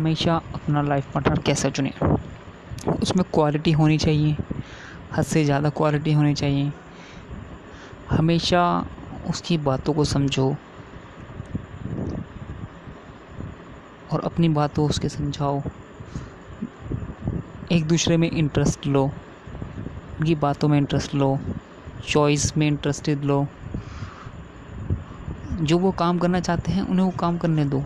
हमेशा अपना life partner कैसा चुने। उसमें क्वालिटी होनी चाहिए, हद से ज़्यादा क्वालिटी होनी चाहिए। हमेशा उसकी बातों को समझो और अपनी बातों उसके समझाओ। एक दूसरे में इंटरेस्ट लो, उनकी बातों में इंटरेस्ट लो चॉइस में इंटरेस्टेड लो। जो वो काम करना चाहते हैं, उन्हें वो काम करने दो।